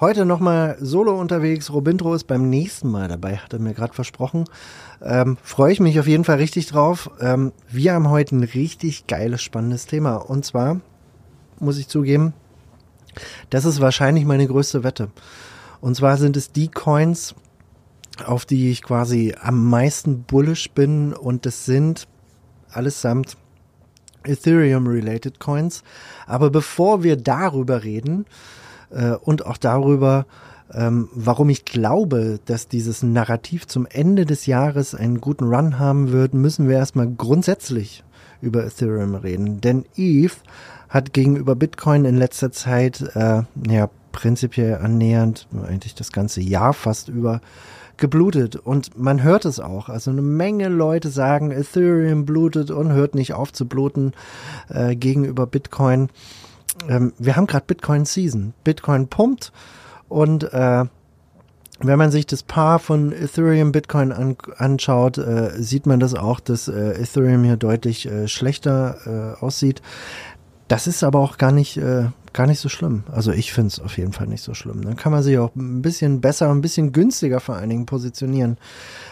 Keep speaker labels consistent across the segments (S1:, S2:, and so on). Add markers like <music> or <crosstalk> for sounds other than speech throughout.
S1: heute nochmal solo unterwegs. Robintro ist beim nächsten Mal dabei, hat er mir gerade versprochen. Ähm, Freue ich mich auf jeden Fall richtig drauf. Ähm, wir haben heute ein richtig geiles, spannendes Thema. Und zwar, muss ich zugeben, das ist wahrscheinlich meine größte Wette. Und zwar sind es die Coins, auf die ich quasi am meisten bullish bin. Und das sind allesamt Ethereum-related Coins. Aber bevor wir darüber reden äh, und auch darüber, ähm, warum ich glaube, dass dieses Narrativ zum Ende des Jahres einen guten Run haben wird, müssen wir erstmal grundsätzlich über Ethereum reden. Denn ETH hat gegenüber Bitcoin in letzter Zeit, äh, ja, prinzipiell annähernd, eigentlich das ganze Jahr fast über, geblutet. Und man hört es auch. Also eine Menge Leute sagen, Ethereum blutet und hört nicht auf zu bluten äh, gegenüber Bitcoin. Ähm, wir haben gerade Bitcoin Season. Bitcoin pumpt und äh, wenn man sich das Paar von Ethereum Bitcoin an, anschaut, äh, sieht man das auch, dass äh, Ethereum hier deutlich äh, schlechter äh, aussieht. Das ist aber auch gar nicht, äh, gar nicht so schlimm. Also ich finde es auf jeden Fall nicht so schlimm. Dann kann man sich auch ein bisschen besser, ein bisschen günstiger vor allen Dingen positionieren.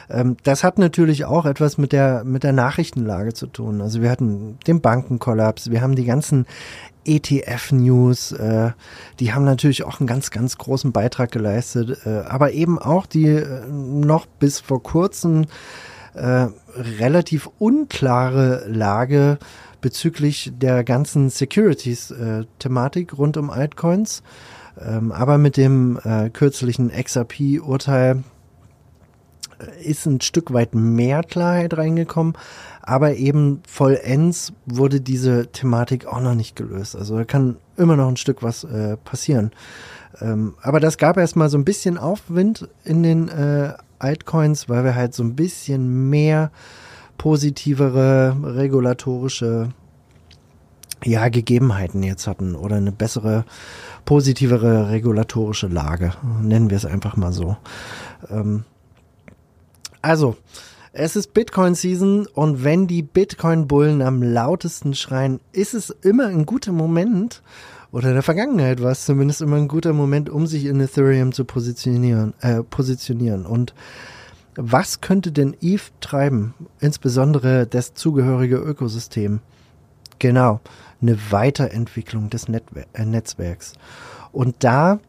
S1: Ähm, das hat natürlich auch etwas mit der, mit der Nachrichtenlage zu tun. Also wir hatten den Bankenkollaps, wir haben die ganzen ETF-News, äh, die haben natürlich auch einen ganz, ganz großen Beitrag geleistet, äh, aber eben auch die äh, noch bis vor kurzem äh, relativ unklare Lage bezüglich der ganzen Securities-Thematik rund um Altcoins. Ähm, aber mit dem äh, kürzlichen XRP-Urteil äh, ist ein Stück weit mehr Klarheit reingekommen, aber eben vollends wurde diese Thematik auch noch nicht gelöst. Also da kann immer noch ein Stück was äh, passieren. Ähm, aber das gab erstmal so ein bisschen Aufwind in den äh, Altcoins, weil wir halt so ein bisschen mehr positivere regulatorische ja, Gegebenheiten jetzt hatten oder eine bessere, positivere regulatorische Lage. Nennen wir es einfach mal so. Ähm, also, es ist Bitcoin-Season und wenn die Bitcoin-Bullen am lautesten schreien, ist es immer ein guter Moment, oder in der Vergangenheit war es zumindest immer ein guter Moment, um sich in Ethereum zu positionieren. Äh, positionieren. Und was könnte denn Eve treiben, insbesondere das zugehörige Ökosystem? Genau, eine Weiterentwicklung des Netwer äh, Netzwerks. Und da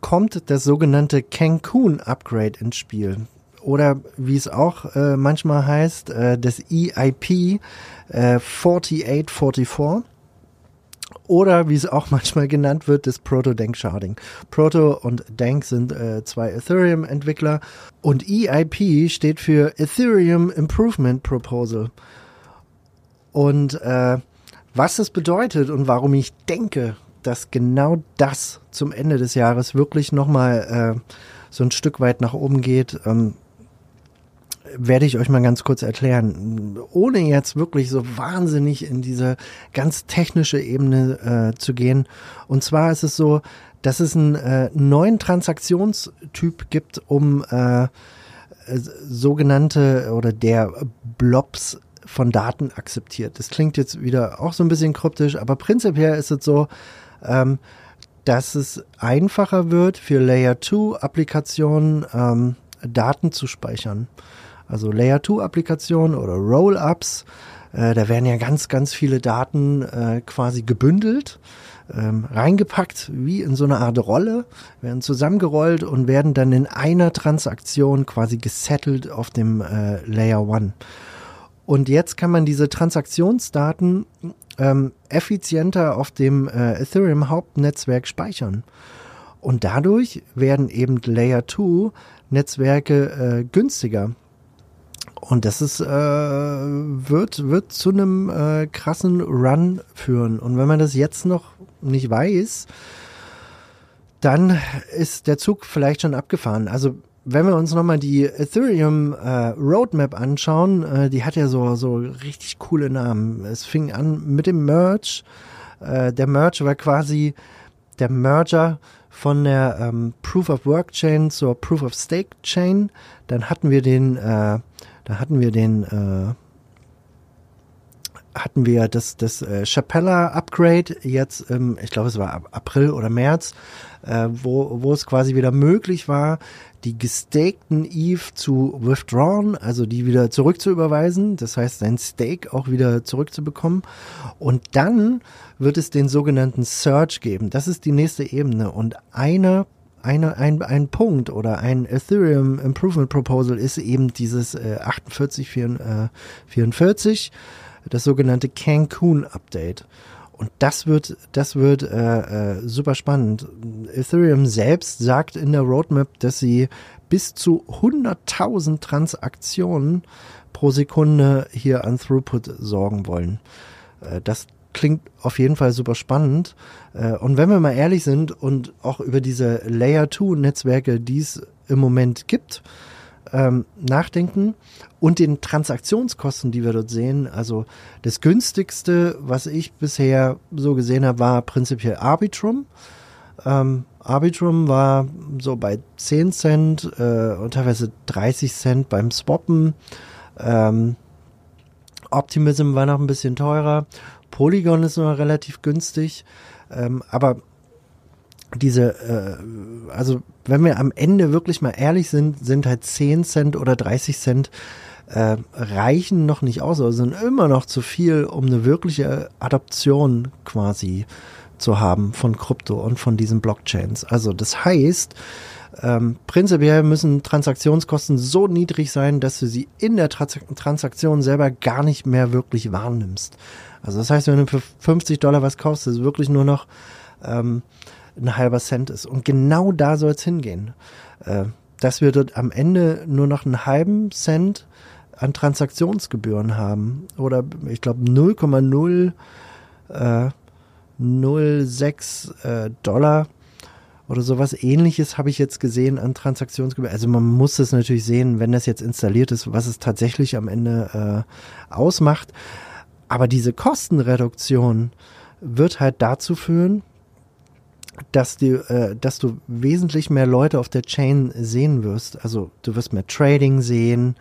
S1: kommt das sogenannte Cancun Upgrade ins Spiel. Oder wie es auch äh, manchmal heißt, äh, das EIP äh, 4844 oder wie es auch <laughs> manchmal genannt wird, das Proto-Dank-Sharding. Proto und Dank sind äh, zwei Ethereum-Entwickler und EIP steht für Ethereum Improvement Proposal. Und äh, was das bedeutet und warum ich denke, dass genau das zum Ende des Jahres wirklich nochmal äh, so ein Stück weit nach oben geht, ähm, werde ich euch mal ganz kurz erklären, ohne jetzt wirklich so wahnsinnig in diese ganz technische Ebene äh, zu gehen. Und zwar ist es so, dass es einen äh, neuen Transaktionstyp gibt, um äh, sogenannte oder der Blobs von Daten akzeptiert. Das klingt jetzt wieder auch so ein bisschen kryptisch, aber prinzipiell ist es so, ähm, dass es einfacher wird für Layer 2 Applikationen ähm, Daten zu speichern also Layer 2 Applikationen oder Roll-ups. Äh, da werden ja ganz, ganz viele Daten äh, quasi gebündelt, ähm, reingepackt, wie in so eine Art Rolle, werden zusammengerollt und werden dann in einer Transaktion quasi gesettelt auf dem äh, Layer 1. Und jetzt kann man diese Transaktionsdaten ähm, effizienter auf dem äh, Ethereum Hauptnetzwerk speichern. Und dadurch werden eben Layer 2 Netzwerke äh, günstiger. Und das ist, äh, wird, wird zu einem äh, krassen Run führen. Und wenn man das jetzt noch nicht weiß, dann ist der Zug vielleicht schon abgefahren. Also wenn wir uns nochmal die Ethereum äh, Roadmap anschauen, äh, die hat ja so, so richtig coole Namen. Es fing an mit dem Merge. Äh, der Merge war quasi der Merger von der ähm, Proof of Work Chain zur Proof of Stake Chain. Dann hatten wir den, äh, da hatten wir den, äh, hatten wir das, das äh, Chapella Upgrade jetzt, ähm, ich glaube es war April oder März, äh, wo, wo es quasi wieder möglich war, die gestakten ETH zu withdrawn, also die wieder zurückzuüberweisen, das heißt sein Stake auch wieder zurückzubekommen. Und dann wird es den sogenannten Search geben. Das ist die nächste Ebene. Und eine eine, ein, ein Punkt oder ein Ethereum Improvement Proposal ist eben dieses äh, 4844, äh, das sogenannte Cancun Update. Und das wird, das wird äh, äh, super spannend. Ethereum selbst sagt in der Roadmap, dass sie bis zu 100.000 Transaktionen pro Sekunde hier an Throughput sorgen wollen. Äh, das klingt auf jeden Fall super spannend. Äh, und wenn wir mal ehrlich sind und auch über diese Layer 2 Netzwerke, die es im Moment gibt, ähm, nachdenken und den Transaktionskosten, die wir dort sehen. Also das günstigste, was ich bisher so gesehen habe, war prinzipiell Arbitrum. Ähm, Arbitrum war so bei 10 Cent äh, und teilweise 30 Cent beim Swappen. Ähm, Optimism war noch ein bisschen teurer. Polygon ist noch relativ günstig. Ähm, aber diese, äh, also wenn wir am Ende wirklich mal ehrlich sind, sind halt 10 Cent oder 30 Cent äh, reichen noch nicht aus, also sind immer noch zu viel, um eine wirkliche Adaption quasi zu haben von Krypto und von diesen Blockchains. Also das heißt, ähm, prinzipiell müssen Transaktionskosten so niedrig sein, dass du sie in der Trans Transaktion selber gar nicht mehr wirklich wahrnimmst. Also das heißt, wenn du für 50 Dollar was kaufst, ist es wirklich nur noch ähm, ein halber Cent ist. Und genau da soll es hingehen. Äh, dass wir dort am Ende nur noch einen halben Cent an Transaktionsgebühren haben. Oder ich glaube 0,0 äh, 06 äh, Dollar oder sowas ähnliches habe ich jetzt gesehen an Transaktionsgebühren. Also man muss das natürlich sehen, wenn das jetzt installiert ist, was es tatsächlich am Ende äh, ausmacht. Aber diese Kostenreduktion wird halt dazu führen, dass du, äh, dass du wesentlich mehr Leute auf der Chain sehen wirst. Also du wirst mehr Trading sehen.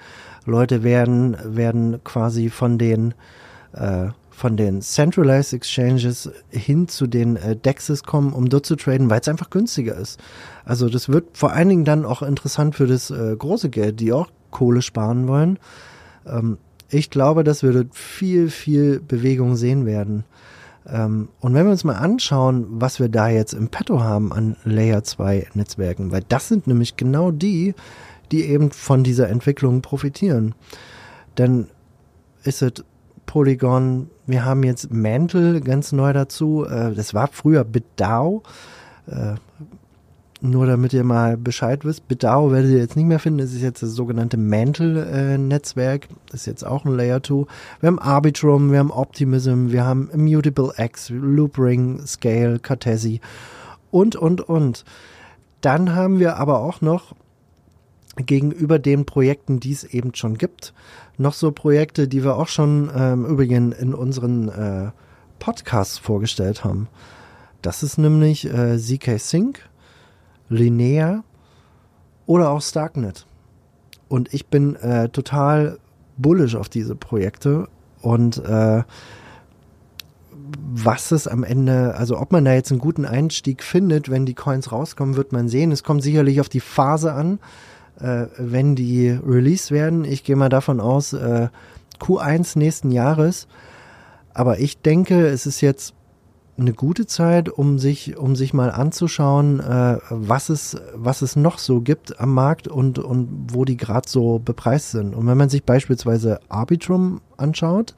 S1: Leute werden, werden quasi von den, äh, von den Centralized Exchanges hin zu den äh, DEXs kommen, um dort zu traden, weil es einfach günstiger ist. Also das wird vor allen Dingen dann auch interessant für das äh, große Geld, die auch Kohle sparen wollen. Ähm, ich glaube, dass wir dort viel, viel Bewegung sehen werden. Ähm, und wenn wir uns mal anschauen, was wir da jetzt im Petto haben an Layer 2 Netzwerken, weil das sind nämlich genau die, die eben von dieser Entwicklung profitieren. Dann ist es Polygon, wir haben jetzt Mantle ganz neu dazu, äh, das war früher BitDAO, äh, nur damit ihr mal Bescheid wisst, BitDAO werdet ihr jetzt nicht mehr finden. Das ist jetzt das sogenannte Mantle-Netzwerk. das ist jetzt auch ein Layer 2. Wir haben Arbitrum, wir haben Optimism, wir haben Immutable X, Loopring, Scale, Cartesi und, und, und. Dann haben wir aber auch noch gegenüber den Projekten, die es eben schon gibt, noch so Projekte, die wir auch schon ähm, übrigens in unseren äh, Podcasts vorgestellt haben. Das ist nämlich äh, ZK Sync Linear oder auch Starknet. Und ich bin äh, total bullish auf diese Projekte und äh, was es am Ende, also ob man da jetzt einen guten Einstieg findet, wenn die Coins rauskommen, wird man sehen. Es kommt sicherlich auf die Phase an, äh, wenn die released werden. Ich gehe mal davon aus, äh, Q1 nächsten Jahres. Aber ich denke, es ist jetzt eine gute Zeit, um sich, um sich mal anzuschauen, äh, was es, was es noch so gibt am Markt und, und wo die gerade so bepreist sind. Und wenn man sich beispielsweise Arbitrum anschaut,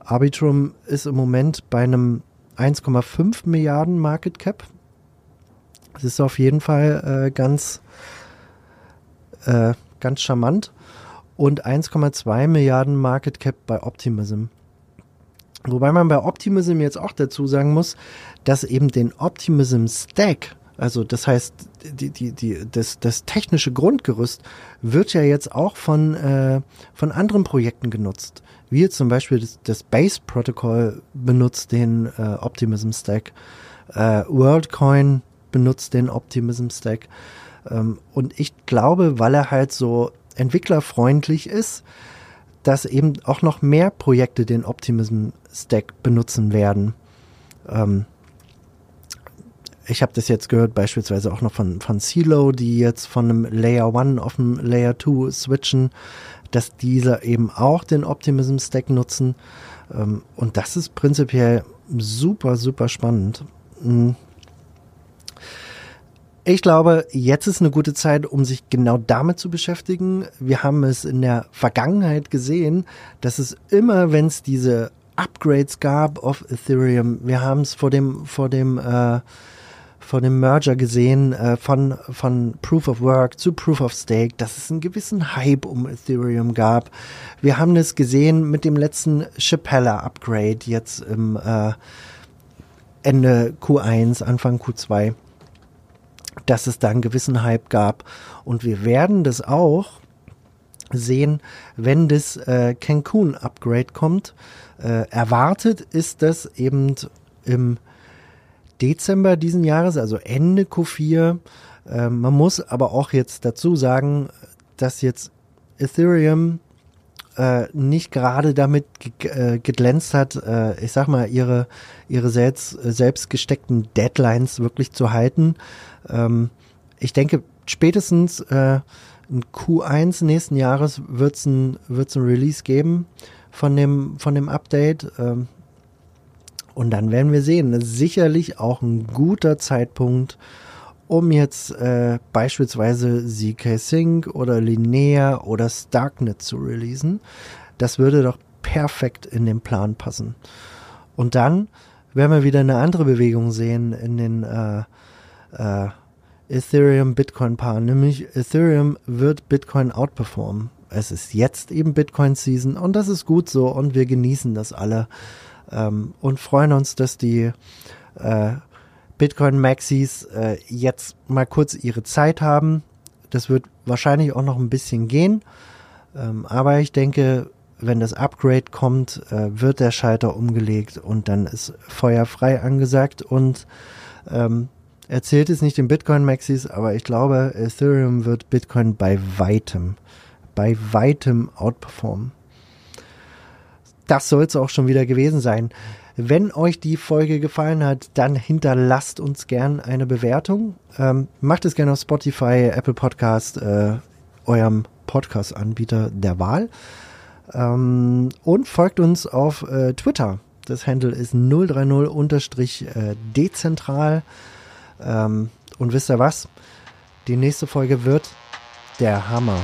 S1: Arbitrum ist im Moment bei einem 1,5 Milliarden Market Cap. Das ist auf jeden Fall äh, ganz, äh, ganz charmant. Und 1,2 Milliarden Market Cap bei Optimism. Wobei man bei Optimism jetzt auch dazu sagen muss, dass eben den Optimism Stack, also das heißt, die, die, die, das, das technische Grundgerüst wird ja jetzt auch von, äh, von anderen Projekten genutzt. Wie zum Beispiel das, das Base Protocol benutzt den äh, Optimism Stack, äh, WorldCoin benutzt den Optimism Stack. Ähm, und ich glaube, weil er halt so entwicklerfreundlich ist, dass eben auch noch mehr Projekte den Optimism Stack benutzen werden. Ähm, ich habe das jetzt gehört, beispielsweise auch noch von, von CeeLo, die jetzt von einem Layer 1 auf einen Layer 2 switchen, dass diese eben auch den Optimism Stack nutzen. Ähm, und das ist prinzipiell super, super spannend. Ich glaube, jetzt ist eine gute Zeit, um sich genau damit zu beschäftigen. Wir haben es in der Vergangenheit gesehen, dass es immer, wenn es diese Upgrades gab auf Ethereum, wir haben es vor dem, vor dem, äh, vor dem Merger gesehen, äh, von, von Proof of Work zu Proof of Stake, dass es einen gewissen Hype um Ethereum gab. Wir haben es gesehen mit dem letzten Chappella Upgrade jetzt im äh, Ende Q1, Anfang Q2 dass es da einen gewissen Hype gab. Und wir werden das auch sehen, wenn das äh, Cancun Upgrade kommt. Äh, erwartet ist das eben im Dezember diesen Jahres, also Ende Q4. Äh, man muss aber auch jetzt dazu sagen, dass jetzt Ethereum äh, nicht gerade damit äh, geglänzt hat, äh, ich sag mal, ihre, ihre selbst, selbst gesteckten Deadlines wirklich zu halten. Ähm, ich denke, spätestens äh, in Q1 nächsten Jahres wird es ein, wird's ein Release geben von dem, von dem Update. Ähm, und dann werden wir sehen. Das ist sicherlich auch ein guter Zeitpunkt, um jetzt äh, beispielsweise ZK Sync oder Linear oder Starknet zu releasen. Das würde doch perfekt in den Plan passen. Und dann werden wir wieder eine andere Bewegung sehen in den äh, äh, Ethereum-Bitcoin-Paar, nämlich Ethereum wird Bitcoin outperformen. Es ist jetzt eben Bitcoin-Season und das ist gut so und wir genießen das alle ähm, und freuen uns, dass die äh, Bitcoin-Maxis äh, jetzt mal kurz ihre Zeit haben. Das wird wahrscheinlich auch noch ein bisschen gehen, ähm, aber ich denke, wenn das Upgrade kommt, äh, wird der Schalter umgelegt und dann ist Feuer frei angesagt und ähm, erzählt es nicht den Bitcoin-Maxis, aber ich glaube, Ethereum wird Bitcoin bei weitem, bei weitem outperformen. Das soll es auch schon wieder gewesen sein. Wenn euch die Folge gefallen hat, dann hinterlasst uns gern eine Bewertung. Ähm, macht es gerne auf Spotify, Apple Podcast, äh, eurem Podcast-Anbieter der Wahl. Ähm, und folgt uns auf äh, Twitter. Das Handle ist 030-dezentral. Ähm, und wisst ihr was? Die nächste Folge wird der Hammer.